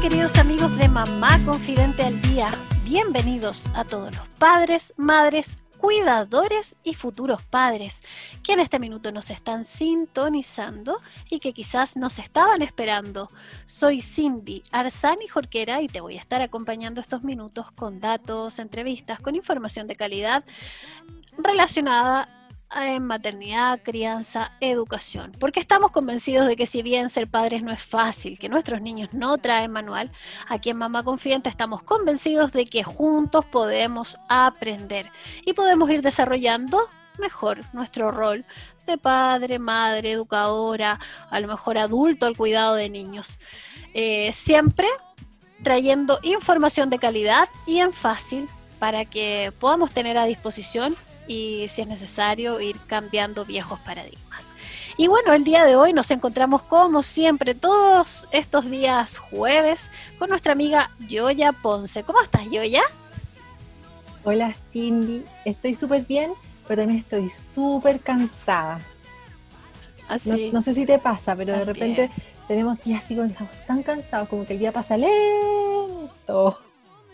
Queridos amigos de Mamá Confidente al Día, bienvenidos a todos los padres, madres, cuidadores y futuros padres que en este minuto nos están sintonizando y que quizás nos estaban esperando. Soy Cindy Arzani Jorquera y te voy a estar acompañando estos minutos con datos, entrevistas, con información de calidad relacionada en maternidad, crianza, educación. Porque estamos convencidos de que si bien ser padres no es fácil, que nuestros niños no traen manual, aquí en Mamá Confidente estamos convencidos de que juntos podemos aprender y podemos ir desarrollando mejor nuestro rol de padre, madre, educadora, a lo mejor adulto al cuidado de niños. Eh, siempre trayendo información de calidad y en fácil para que podamos tener a disposición y si es necesario ir cambiando viejos paradigmas. Y bueno, el día de hoy nos encontramos como siempre todos estos días jueves con nuestra amiga Yoya Ponce. ¿Cómo estás Yoya? Hola Cindy, estoy súper bien, pero también estoy súper cansada. Así. No, sé si te pasa, pero de repente tenemos días así como estamos tan cansados, como que el día pasa lento.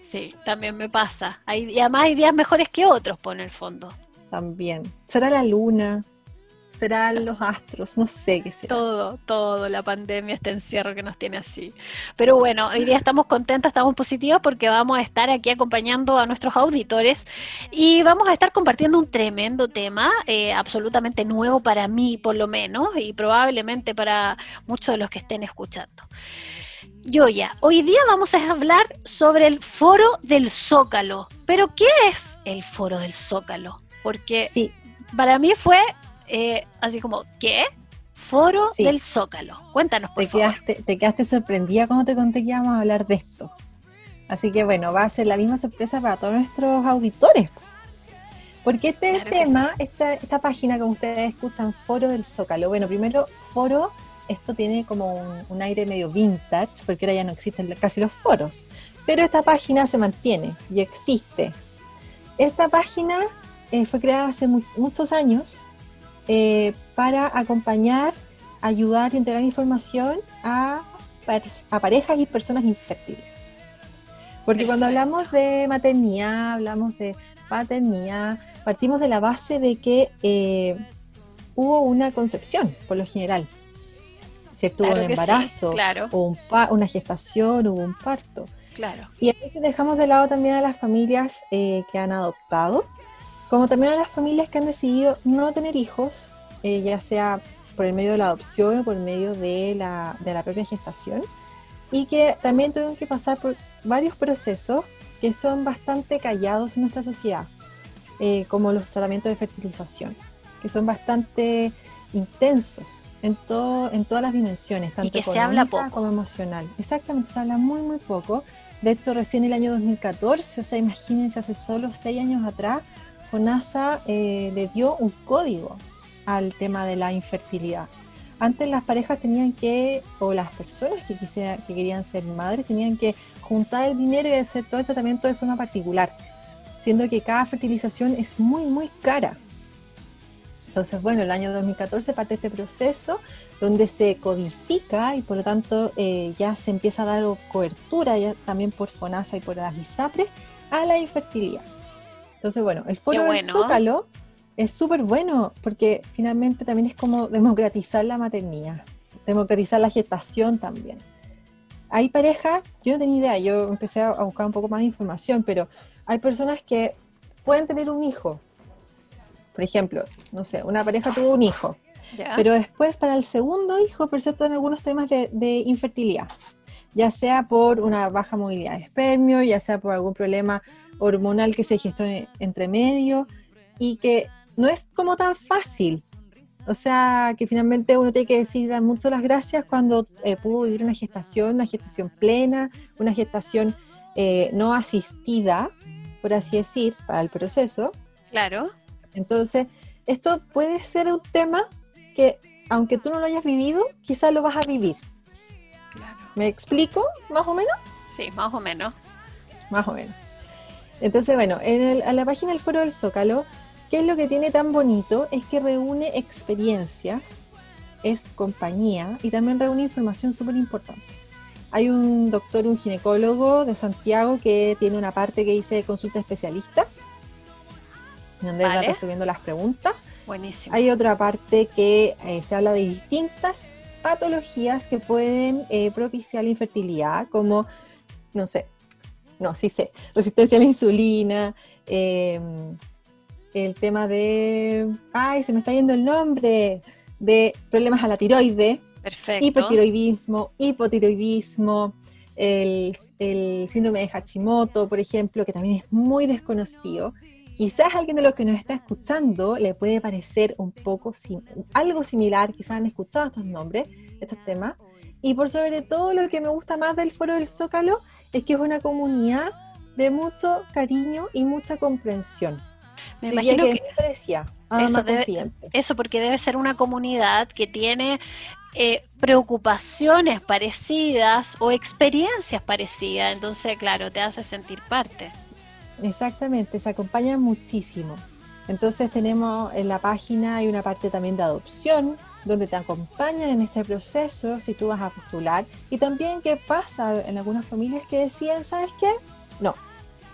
Sí, también me pasa. Hay, y además hay días mejores que otros, por el fondo. También. ¿Será la luna? ¿Serán los astros? No sé qué será. Todo, todo, la pandemia, este encierro que nos tiene así. Pero bueno, hoy día estamos contentas, estamos positivas porque vamos a estar aquí acompañando a nuestros auditores y vamos a estar compartiendo un tremendo tema, eh, absolutamente nuevo para mí por lo menos y probablemente para muchos de los que estén escuchando. Yoya, hoy día vamos a hablar sobre el foro del Zócalo. Pero, ¿qué es el foro del Zócalo? Porque sí. para mí fue eh, así como, ¿qué? Foro del Zócalo. Cuéntanos, por te Quedaste, te quedaste sorprendida cuando te conté que íbamos a hablar de esto. Así que bueno, va a ser la misma sorpresa para todos nuestros auditores. Porque este tema, esta, esta página, como ustedes escuchan, Foro del Zócalo. Bueno, primero, Foro esto tiene como un, aire medio vintage, porque ahora ya no existen casi los foros, pero esta página se mantiene y existe. Esta página eh, fue creada hace muchos años eh, para acompañar, ayudar y entregar información a, a parejas y personas infértiles. Porque cuando hablamos de maternidad, hablamos de paternidad, partimos de la base de que eh, hubo una concepción, por lo general, ¿cierto? hubo un embarazo, o una gestación, hubo un parto. Claro. Y a veces dejamos de lado también a las familias eh, que han adoptado, como también a las familias que han decidido no tener hijos, eh, ya sea por el medio de la adopción o por el medio de la, de la propia gestación, y que también tuvieron que pasar por varios procesos que son bastante callados en nuestra sociedad, eh, como los tratamientos de fertilización, que son bastante intensos en, todo, en todas las dimensiones, tanto y que se habla poco. como emocional. Exactamente, se habla muy, muy poco. De hecho, recién el año 2014, o sea, imagínense, hace solo seis años atrás, FONASA eh, le dio un código al tema de la infertilidad. Antes las parejas tenían que, o las personas que, quisiera, que querían ser madres, tenían que juntar el dinero y hacer todo el tratamiento de forma particular, siendo que cada fertilización es muy, muy cara. Entonces, bueno, el año 2014 parte este proceso donde se codifica y por lo tanto eh, ya se empieza a dar cobertura ya también por FONASA y por las ISAPRES a la infertilidad. Entonces, bueno, el foro del Zócalo es súper bueno porque finalmente también es como democratizar la maternidad, democratizar la gestación también. Hay parejas, yo no tenía idea, yo empecé a buscar un poco más de información, pero hay personas que pueden tener un hijo, por ejemplo, no sé, una pareja tuvo un hijo, pero después para el segundo hijo presentan algunos temas de, infertilidad, ya sea por una baja movilidad de espermio, ya sea por algún problema hormonal que se gestó entre medio y que no es como tan fácil. O sea, que finalmente uno tiene que decir dar mucho las gracias cuando eh, pudo vivir una gestación, una gestación plena, una gestación eh, no asistida, por así decir, para el proceso. Claro. Entonces, esto puede ser un tema que, aunque tú no lo hayas vivido, quizás lo vas a vivir. Claro. ¿Me explico más o menos? Sí, más o menos. Más o menos. Entonces, bueno, en, la página del Foro del Zócalo, ¿qué es lo que tiene tan bonito? Es que reúne experiencias, es compañía y también reúne información súper importante. Hay un doctor, un ginecólogo de Santiago que tiene una parte que dice consulta especialistas, donde va resolviendo las preguntas. Buenísimo. Hay otra parte que eh, se habla de distintas patologías que pueden eh, propiciar la infertilidad, como, no sé, no, sí sé, resistencia a la insulina, em, el tema de, ay, se me está yendo el nombre, de problemas a la tiroide, Perfecto. hipotiroidismo, hipotiroidismo, el, el, síndrome de Hashimoto, por ejemplo, que también es muy desconocido. Quizás alguien de los que nos está escuchando le puede parecer un poco algo similar, quizás han escuchado estos nombres, estos temas. Y por sobre todo lo que me gusta más del Foro del Zócalo es que es una comunidad de mucho cariño y mucha comprensión. Me imagino que, decía, eso, eso, porque debe ser una comunidad que tiene eh, preocupaciones parecidas o experiencias parecidas, entonces claro, te hace sentir parte. Exactamente, se acompaña muchísimo. Entonces tenemos en la página hay una parte también de adopción, donde te acompañan en este proceso si tú vas a postular. Y también qué pasa en algunas familias que decían, ¿sabes qué? No,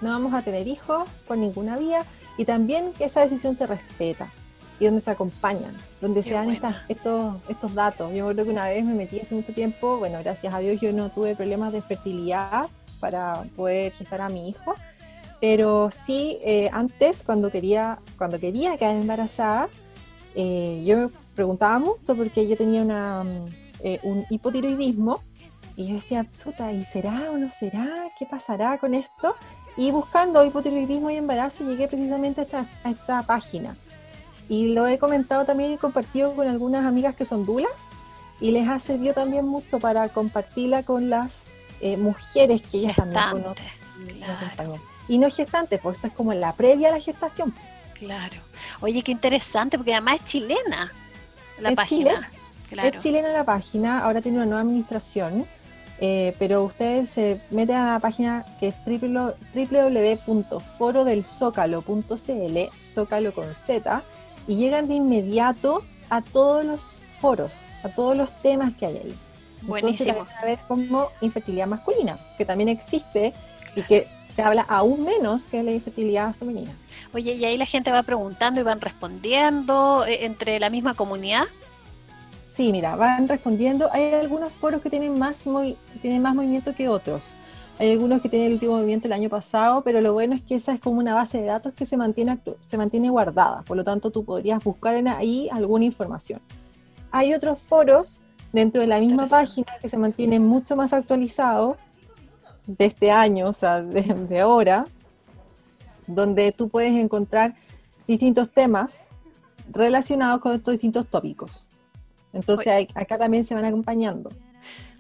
no vamos a tener hijos por ninguna vía. Y también que esa decisión se respeta y donde se acompañan, donde se dan estos, estos datos. Yo creo que una vez me metí hace mucho tiempo, bueno, gracias a Dios yo no tuve problemas de fertilidad para poder gestar a mi hijo, pero sí, eh, antes, cuando quería, cuando quería quedar embarazada, eh, yo me preguntaba mucho porque yo tenía una, mm, eh, un hipotiroidismo y yo decía, chuta, ¿y será o no será? ¿Qué pasará con esto? Y buscando hipotiroidismo y embarazo llegué precisamente a esta, a esta página. Y lo he comentado también y compartido con algunas amigas que son dulas y les ha servido también mucho para compartirla con las mujeres que ellas también conocen. Claro. Y no gestantes, porque esto es como la previa a la gestación. Claro. Oye, qué interesante, porque además es chilena la página. Es chilena la página, ahora tiene una nueva administración, eh, pero ustedes se meten a la página que es www.forodelsócalo.cl, zócalo con Z, y llegan de inmediato a todos los foros, a todos los temas que hay ahí. Buenísimo. Entonces, a ver como infertilidad masculina, que también existe y que se habla aún menos que la infertilidad femenina. Oye, y ahí la gente va preguntando y van respondiendo eh, entre la misma comunidad. Sí, mira, van respondiendo. Hay algunos foros que tienen más, tienen más movimiento que otros. Hay algunos que tienen el último movimiento el año pasado, pero lo bueno es que esa es como una base de datos que se mantiene, se mantiene guardada. Por lo tanto, tú podrías buscar en ahí alguna información. Hay otros foros dentro de la misma página que se mantienen mucho más actualizados de este año, o sea, de, ahora, donde tú puedes encontrar distintos temas relacionados con estos distintos tópicos. Entonces acá también se van acompañando.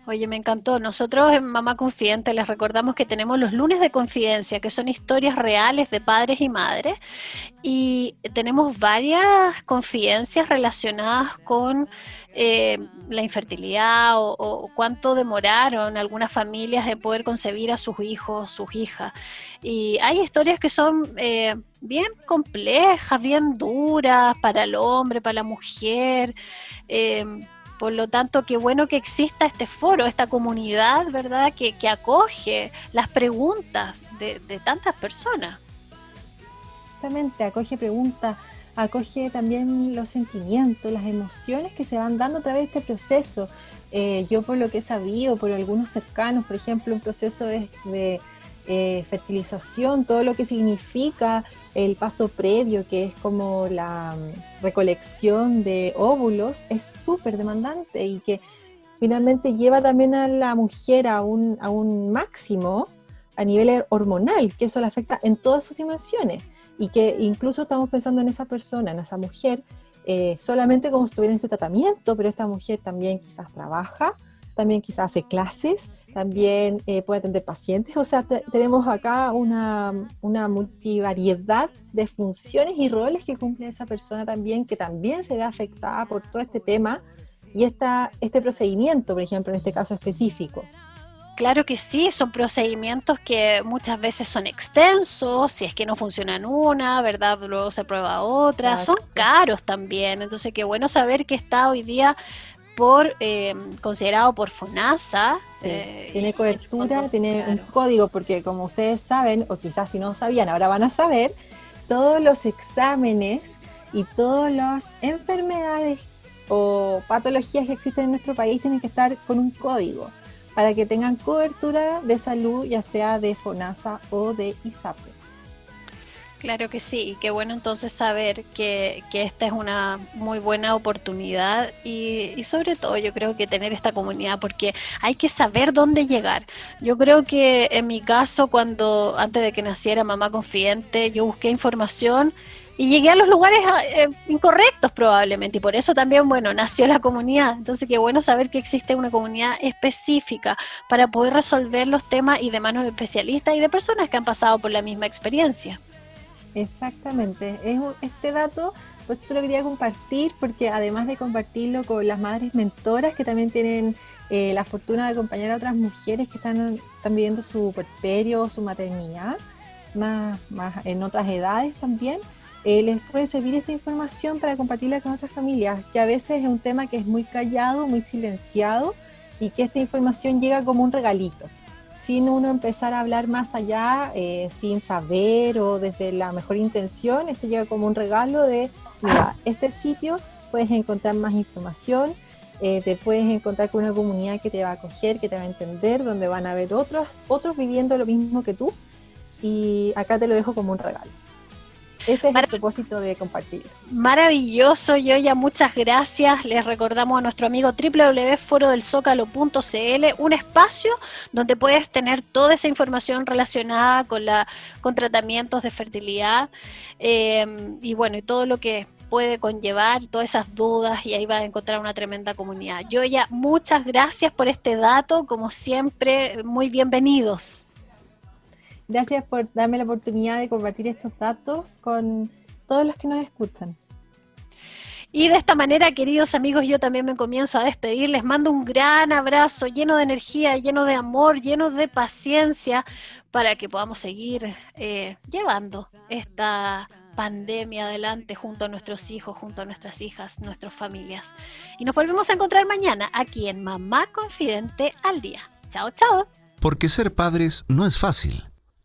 Oye, me encantó. Nosotros en Mamá Confidente les recordamos que tenemos los lunes de confidencia, que son historias reales de padres y madres, y tenemos varias confidencias relacionadas con eh, la infertilidad o, cuánto demoraron algunas familias en poder concebir a sus hijos, sus hijas. Y hay historias que son eh, bien complejas, bien duras para el hombre, para la mujer. Eh, por lo tanto, qué bueno que exista este foro, esta comunidad, ¿verdad?, que, acoge las preguntas de, tantas personas. Exactamente, acoge preguntas, acoge también los sentimientos, las emociones que se van dando a través de este proceso. Eh, yo por lo que he sabido, por algunos cercanos, por ejemplo, un proceso de eh, fertilización, todo lo que significa el paso previo, que es como la mm, recolección de óvulos, es súper demandante y que finalmente lleva también a la mujer a un, a un máximo a nivel hormonal, que eso le afecta en todas sus dimensiones. Y que incluso estamos pensando en esa persona, en esa mujer, eh, solamente como si estuviera en este tratamiento, pero esta mujer también quizás trabaja, también quizás hace clases, también eh, puede atender pacientes, o sea, tenemos acá una, una multivariedad de funciones y roles que cumple esa persona también, que también se ve afectada por todo este tema y esta, este procedimiento, por ejemplo, en este caso específico. Claro que sí, son procedimientos que muchas veces son extensos, si es que no funcionan una, ¿verdad? Luego se prueba otra, son caros también, entonces qué bueno saber que está hoy día por eh, considerado por FONASA. Eh, tiene cobertura, tiene un código, porque como ustedes saben, o quizás si no sabían, ahora van a saber, todos los exámenes y todas las enfermedades o patologías que existen en nuestro país tienen que estar con un código para que tengan cobertura de salud, ya sea de FONASA o de ISAPRE. Claro que sí, y qué bueno entonces saber que, esta es una muy buena oportunidad y, y, sobre todo yo creo que tener esta comunidad porque hay que saber dónde llegar. Yo creo que en mi caso cuando antes de que naciera Mamá Confidente yo busqué información y llegué a los lugares ah, eh, incorrectos probablemente y por eso también, bueno, nació la comunidad. Entonces, qué bueno saber que existe una comunidad específica para poder resolver los temas y de manos de especialistas y de personas que han pasado por la misma experiencia. Exactamente, es este dato, pues te lo quería compartir porque además de compartirlo con las madres mentoras que también tienen eh, la fortuna de acompañar a otras mujeres que están, están viviendo su puerperio, su maternidad, más, más en otras edades también, eh, les puede servir esta información para compartirla con otras familias, que a veces es un tema que es muy callado, muy silenciado y que esta información llega como un regalito, sin uno empezar a hablar más allá, eh, sin saber o desde la mejor intención, esto llega como un regalo de, este sitio puedes encontrar más información, eh, te puedes encontrar con una comunidad que te va a acoger, que te va a entender, donde van a haber otros, otros viviendo lo mismo que tú y acá te lo dejo como un regalo. Ese es el propósito de compartir. Maravilloso, Yoya, muchas gracias. Les recordamos a nuestro amigo www.forodelsocalo.cl, un espacio donde puedes tener toda esa información relacionada con, la, con tratamientos de fertilidad em, y bueno, y todo lo que puede conllevar todas esas dudas y ahí vas a encontrar una tremenda comunidad. Yoya, muchas gracias por este dato, como siempre, muy bienvenidos. Gracias por darme la oportunidad de compartir estos datos con todos los que nos escuchan. Y de esta manera, queridos amigos, yo también me comienzo a despedir. Les mando un gran abrazo lleno de energía, lleno de amor, lleno de paciencia para que podamos seguir eh, llevando esta pandemia adelante junto a nuestros hijos, junto a nuestras hijas, nuestras familias. Y nos volvemos a encontrar mañana aquí en Mamá Confidente al Día. Chao, chao. Porque ser padres no es fácil